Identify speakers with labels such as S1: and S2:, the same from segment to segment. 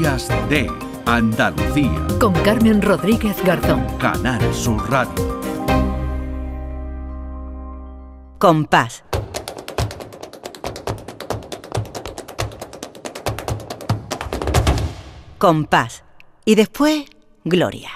S1: Días de Andalucía.
S2: Con Carmen Rodríguez Garzón.
S1: Canal Sur Radio.
S3: Compás. Compás. Y después, Gloria.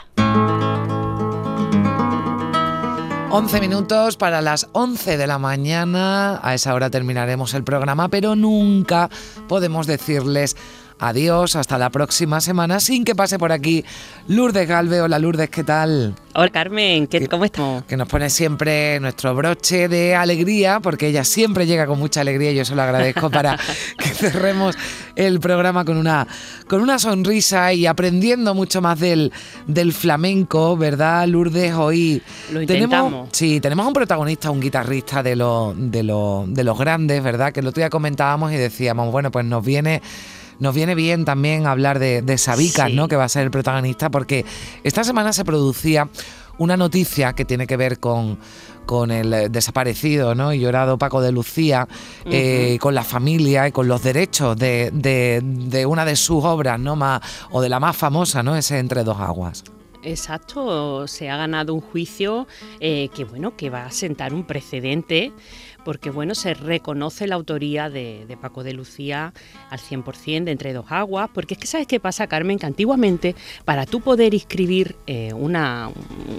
S4: 11 minutos para las 11 de la mañana. A esa hora terminaremos el programa, pero nunca podemos decirles Adiós, hasta la próxima semana, sin que pase por aquí Lourdes Galve. Hola Lourdes, ¿qué tal?
S5: Hola Carmen, ¿qué, ¿cómo estamos?
S4: Que nos pone siempre nuestro broche de alegría, porque ella siempre llega con mucha alegría y yo se lo agradezco para que cerremos el programa con una, con una sonrisa y aprendiendo mucho más del, del flamenco, ¿verdad, Lourdes? Hoy
S5: lo
S4: tenemos, sí, tenemos un protagonista, un guitarrista de, lo, de, lo, de los grandes, ¿verdad? Que el otro día comentábamos y decíamos, bueno, pues nos viene nos viene bien también hablar de, de Sabicas, ¿no? Que va a ser el protagonista, porque esta semana se producía una noticia que tiene que ver con, con el desaparecido ¿no? y llorado Paco de Lucía, eh, con la familia y con los derechos de, de, una de sus obras, ¿no? Más, o de la más famosa, ¿no? Ese Entre dos aguas.
S5: Exacto, se ha ganado un juicio eh, que bueno, que va a sentar un precedente porque bueno, se reconoce la autoría de, Paco de Lucía al 100% de Entre dos aguas, porque es que sabes qué pasa, Carmen, que antiguamente para tú poder inscribir eh, una,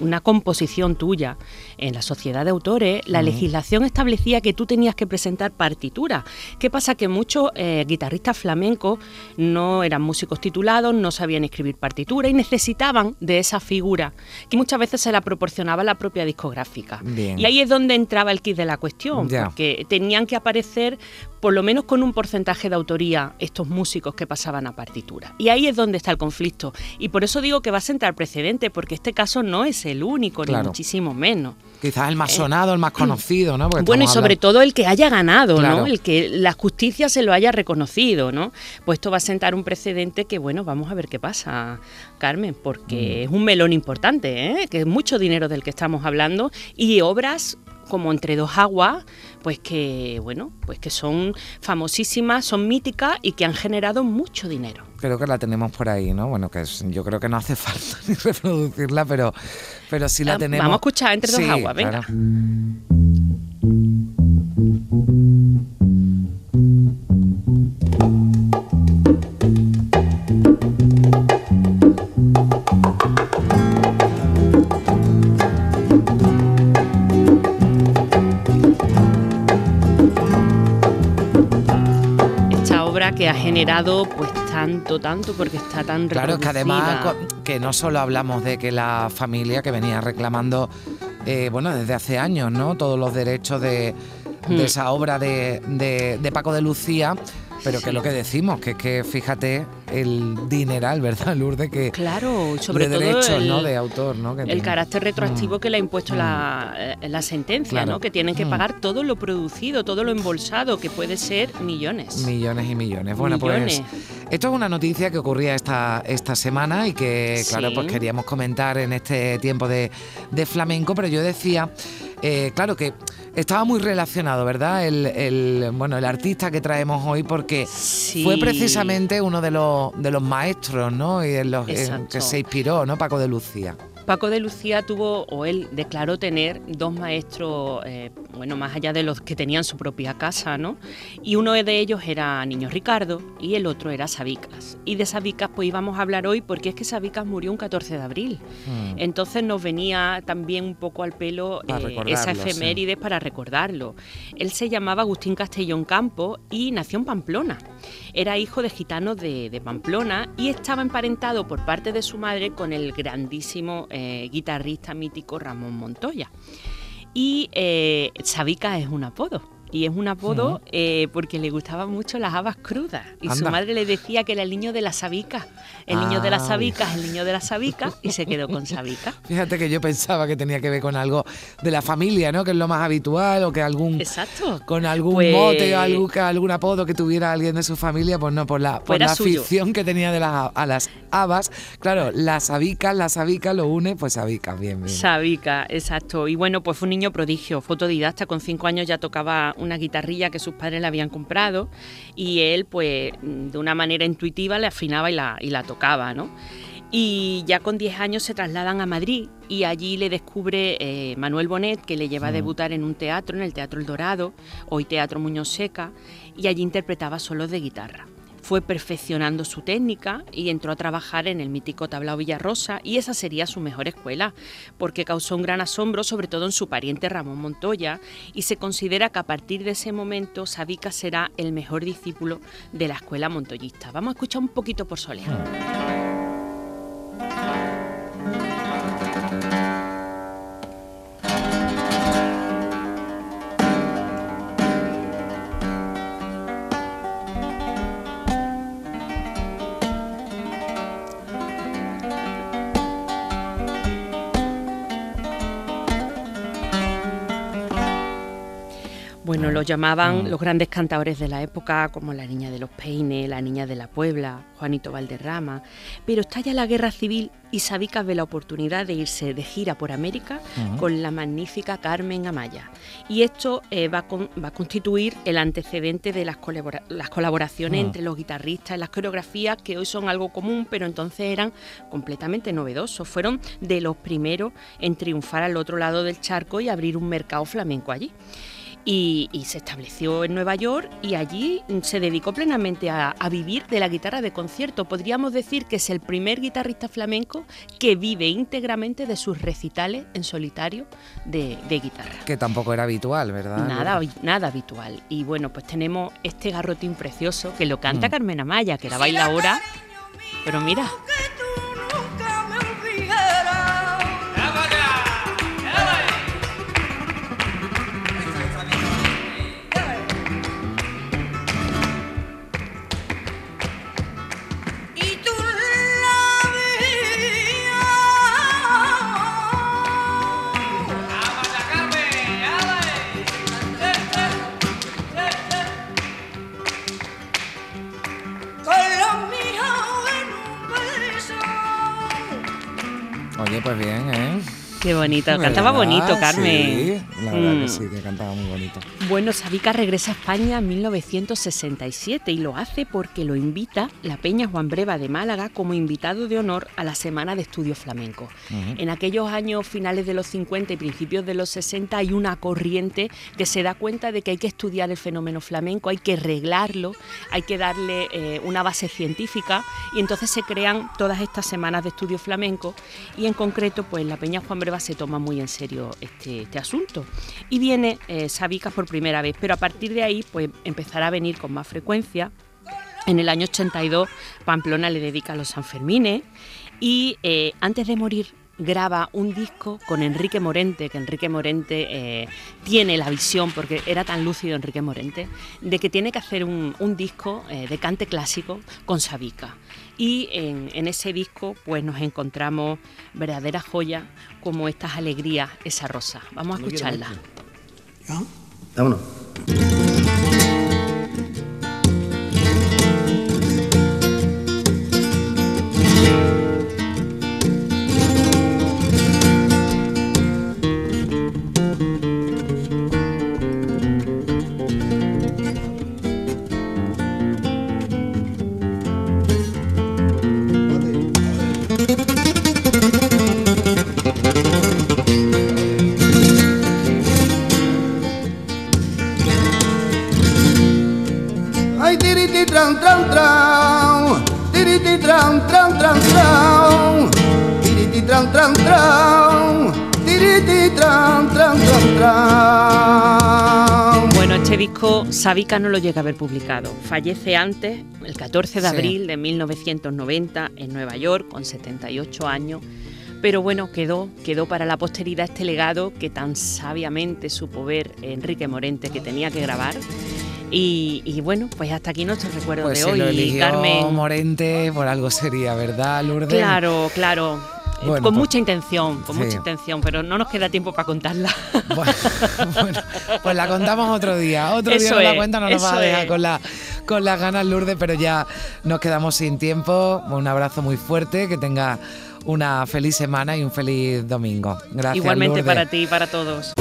S5: una, composición tuya en la sociedad de autores, la legislación establecía que tú tenías que presentar partitura. ¿Qué pasa? Que muchos eh, guitarristas flamencos no eran músicos titulados, no sabían escribir partitura y necesitaban de esa figura, que muchas veces se la proporcionaba la propia discográfica. Y ahí es donde entraba el kit de la cuestión que tenían que aparecer por lo menos con un porcentaje de autoría estos músicos que pasaban a partitura. Y ahí es donde está el conflicto. Y por eso digo que va a sentar precedente, porque este caso no es el único, ni muchísimo menos.
S4: Quizás el más eh, sonado, el más conocido, ¿no?
S5: bueno, y sobre todo el que haya ganado, ¿no? El que la justicia se lo haya reconocido, ¿no? Pues esto va a sentar un precedente que, bueno, vamos a ver qué pasa, Carmen, porque mm. es un melón importante, ¿eh? Que es mucho dinero del que estamos hablando y obras como Entre dos aguas, pues que bueno, pues que son famosísimas, son míticas y que han generado mucho dinero.
S4: Creo que la tenemos por ahí, ¿no? Bueno, que yo creo que no hace falta ni reproducirla, pero pero sí la ah, tenemos.
S5: Vamos a escuchar Entre dos aguas, venga. Generado pues tanto, tanto, porque está tan
S4: Claro, es que además que no solo hablamos de que la familia que venía reclamando, eh, bueno, desde hace años, ¿no? Todos los derechos de, de hmm. esa obra de, de, de Paco de Lucía, pero que es lo que decimos, que es que fíjate el dineral, ¿verdad, Lourdes? Que
S5: claro, sobre
S4: de
S5: todo
S4: derechos,
S5: el,
S4: ¿no? De autor, ¿no?
S5: el carácter retroactivo mm. que le ha impuesto la, mm. la, sentencia, ¿no? Que tienen que mm. pagar todo lo producido, todo lo embolsado, que puede ser millones.
S4: Millones y millones. Bueno, pues esto es una noticia que ocurría esta, esta semana y que, claro, pues queríamos comentar en este tiempo de, de flamenco, pero yo decía, eh, claro que estaba muy relacionado, ¿verdad? El, bueno, el artista que traemos hoy, porque fue precisamente uno de los, de los maestros, ¿no? Y en los que se inspiró, ¿no? Paco de Lucía.
S5: Paco de Lucía tuvo, o él declaró tener dos maestros, eh, bueno, más allá de los que tenían su propia casa, ¿no? Y uno de ellos era Niño Ricardo y el otro era Sabicas. Y de Sabicas pues íbamos a hablar hoy porque es que Sabicas murió un 14 de abril. Hmm. Entonces nos venía también un poco al pelo eh, esa efeméride para recordarlo. Él se llamaba Agustín Castellón Campo y nació en Pamplona. Era hijo de gitanos de, de Pamplona y estaba emparentado por parte de su madre con el grandísimo eh, guitarrista mítico Ramón Montoya. Y eh, Sabica es un apodo y es un apodo eh, porque le gustaban mucho las habas crudas. Y su madre le decía que era el niño de la sabica. El niño de las ah, sabicas, el niño de la sabica, y se quedó con sabica.
S4: Fíjate que yo pensaba que tenía que ver con algo de la familia, ¿no? Que es lo más habitual, o que algún.
S5: Exacto.
S4: Con algún pues mote o algún, algún apodo que tuviera alguien de su familia, pues no, por la, por la afición que tenía de las, a las habas. Claro, la sabica, la sabica lo une, pues sabica, bien, bien.
S5: Sabica, exacto. Y bueno, pues fue un niño prodigio, fotodidacta, con cinco años ya tocaba una guitarrilla que sus padres le habían comprado y él pues de una manera intuitiva le afinaba y la, y la tocaba, ¿no? Y ya con 10 años se trasladan a Madrid y allí le descubre eh, Manuel Bonet, que le lleva a debutar en un teatro, en el Teatro El Dorado, hoy Teatro Muñoz Seca, y allí interpretaba solos de guitarra. Fue perfeccionando su técnica y entró a trabajar en el mítico Tablao Villarrosa y esa sería su mejor escuela, porque causó un gran asombro sobre todo en su pariente Ramón Montoya y se considera que a partir de ese momento Sabica será el mejor discípulo de la escuela montoyista. Vamos a escuchar un poquito por solear. Bueno, lo llamaban
S4: Mm.
S5: los grandes cantadores de la época, como la Niña de los Peines, la Niña de la Puebla, Juanito Valderrama. Pero estalla la guerra civil y Sabicas ve la oportunidad de irse de gira por América con la magnífica Carmen Amaya. Y esto eh, va, a con- va a constituir el antecedente de las, colabora- las colaboraciones
S4: Mm.
S5: entre los guitarristas las coreografías, que hoy son algo común, pero entonces eran completamente novedosos. Fueron de los primeros en triunfar al otro lado del charco y abrir un mercado flamenco allí y, y se estableció en Nueva York y allí se dedicó plenamente a, a vivir de la guitarra de concierto. Podríamos decir que es el primer guitarrista flamenco que vive íntegramente de sus recitales en solitario de, de guitarra.
S4: Que tampoco era habitual, ¿verdad?
S5: Nada, nada habitual. Y bueno, pues tenemos este garrotín precioso que lo canta
S4: Mm.
S5: Carmen Amaya, que la baila ahora. Pero mira,
S4: Oye, pues bien, ¿eh?
S5: qué bonito. Cantaba bonito, Carmen.
S4: Sí, la verdad
S5: Mm.
S4: que sí, que cantaba muy bonito.
S5: Bueno, Sabica regresa a España en 1967 y lo hace porque lo invita la Peña Juan Breva de Málaga como invitado de honor a la Semana de Estudios Flamencos. En aquellos años finales de los 50 y principios de los 60 hay una corriente que se da cuenta de que hay que estudiar el fenómeno flamenco, hay que reglarlo, hay que darle eh, una base científica y entonces se crean todas estas semanas de estudios flamencos y en concreto pues la Peña Juan Breva se toma muy en serio este, este asunto y viene eh, Sabicas por primera vez, pero a partir de ahí pues empezará a venir con más frecuencia. En el año 82 Pamplona le dedica a los Sanfermines y eh, antes de morir graba un disco con Enrique Morente, que Enrique Morente eh, tiene la visión, porque era tan lúcido Enrique Morente, de que tiene que hacer un, un disco eh, de cante clásico con Sabica. Y en, en ese disco pues nos encontramos verdaderas joyas como estas alegrías, esa rosa. Vamos a escucharla.
S6: Vámonos.
S5: Disco Sabica no lo llega a haber publicado. Fallece antes, el 14 de
S4: Sí.
S5: abril de 1990, en Nueva York, con 78 años. Pero bueno, quedó, quedó para la posteridad este legado que tan sabiamente supo ver Enrique Morente que tenía que grabar. Y, y bueno, pues hasta aquí nuestro recuerdo
S4: Pues
S5: de hoy.
S4: lo eligió
S5: Carmen.
S4: Morente, por algo sería, ¿verdad, Lourdes?
S5: Claro, claro.
S4: Bueno,
S5: con
S4: pues-
S5: mucha intención, con
S4: Sí.
S5: mucha intención, pero no nos queda tiempo para contarla.
S4: Bueno, bueno, pues la contamos otro día. Otro día nos la cuenta, no nos va a dejar
S5: es.
S4: con, la, con las ganas, Lourdes, pero ya nos quedamos sin tiempo. Un abrazo muy fuerte, que tenga una feliz semana y un feliz domingo. Gracias.
S5: Igualmente
S4: Lourdes.
S5: para ti y para todos.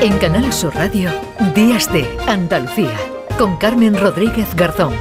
S2: En Canal Sur Radio, Días de Andalucía, con Carmen Rodríguez Garzón.